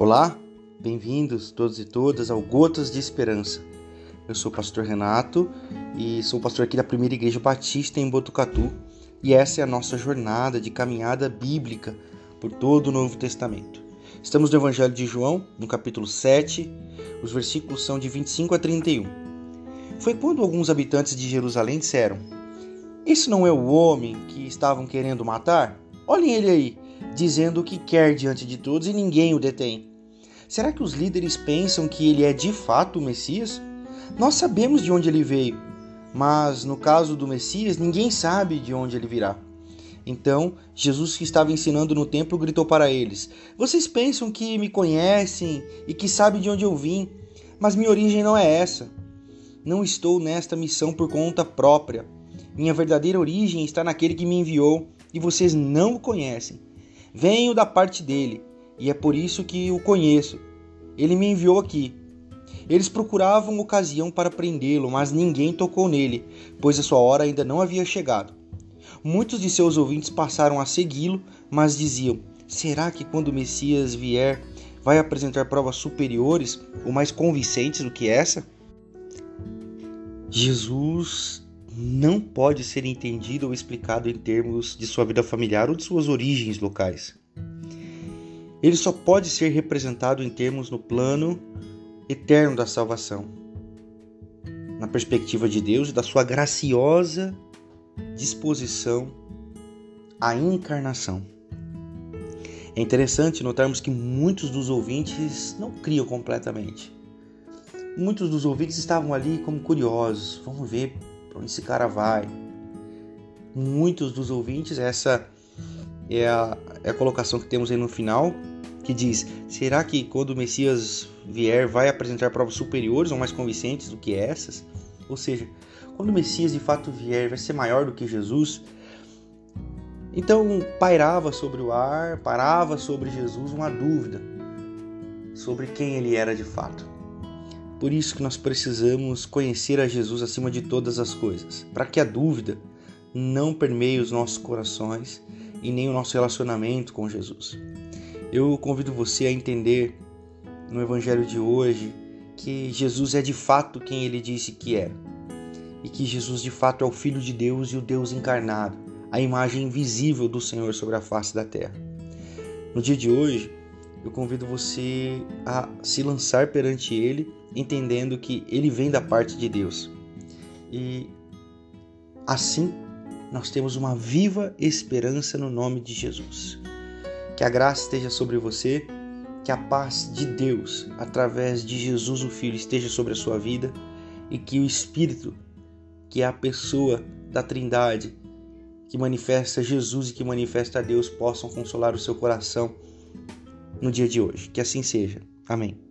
Olá, bem-vindos todos e todas ao Gotas de Esperança. Eu sou o pastor Renato e sou pastor aqui da Primeira Igreja Batista em Botucatu e essa é a nossa jornada de caminhada bíblica por todo o Novo Testamento. Estamos no Evangelho de João, no capítulo 7, os versículos são de 25 a 31. Foi quando alguns habitantes de Jerusalém disseram: Esse não é o homem que estavam querendo matar? Olhem ele aí, dizendo o que quer diante de todos e ninguém o detém. Será que os líderes pensam que ele é de fato o Messias? Nós sabemos de onde ele veio, mas no caso do Messias, ninguém sabe de onde ele virá. Então, Jesus, que estava ensinando no templo, gritou para eles: Vocês pensam que me conhecem e que sabem de onde eu vim, mas minha origem não é essa. Não estou nesta missão por conta própria. Minha verdadeira origem está naquele que me enviou e vocês não o conhecem. Venho da parte dele e é por isso que o conheço. Ele me enviou aqui. Eles procuravam ocasião para prendê-lo, mas ninguém tocou nele, pois a sua hora ainda não havia chegado. Muitos de seus ouvintes passaram a segui-lo, mas diziam: Será que quando o Messias vier, vai apresentar provas superiores ou mais convincentes do que essa? Jesus não pode ser entendido ou explicado em termos de sua vida familiar ou de suas origens locais. Ele só pode ser representado em termos no plano eterno da salvação, na perspectiva de Deus e da sua graciosa disposição à encarnação. É interessante notarmos que muitos dos ouvintes não criam completamente. Muitos dos ouvintes estavam ali como curiosos, vamos ver para onde esse cara vai. Muitos dos ouvintes, essa é a, é a colocação que temos aí no final, que diz: será que quando o Messias vier vai apresentar provas superiores ou mais convincentes do que essas? Ou seja, quando o Messias de fato vier, vai ser maior do que Jesus? Então pairava sobre o ar, parava sobre Jesus uma dúvida sobre quem ele era de fato. Por isso que nós precisamos conhecer a Jesus acima de todas as coisas, para que a dúvida não permeie os nossos corações e nem o nosso relacionamento com Jesus. Eu convido você a entender no Evangelho de hoje que Jesus é de fato quem ele disse que era. E que Jesus de fato é o Filho de Deus e o Deus encarnado, a imagem visível do Senhor sobre a face da terra. No dia de hoje, eu convido você a se lançar perante Ele, entendendo que Ele vem da parte de Deus. E assim nós temos uma viva esperança no nome de Jesus. Que a graça esteja sobre você, que a paz de Deus, através de Jesus o Filho, esteja sobre a sua vida e que o Espírito, que é a pessoa da Trindade, que manifesta Jesus e que manifesta a Deus, possam consolar o seu coração no dia de hoje. Que assim seja. Amém.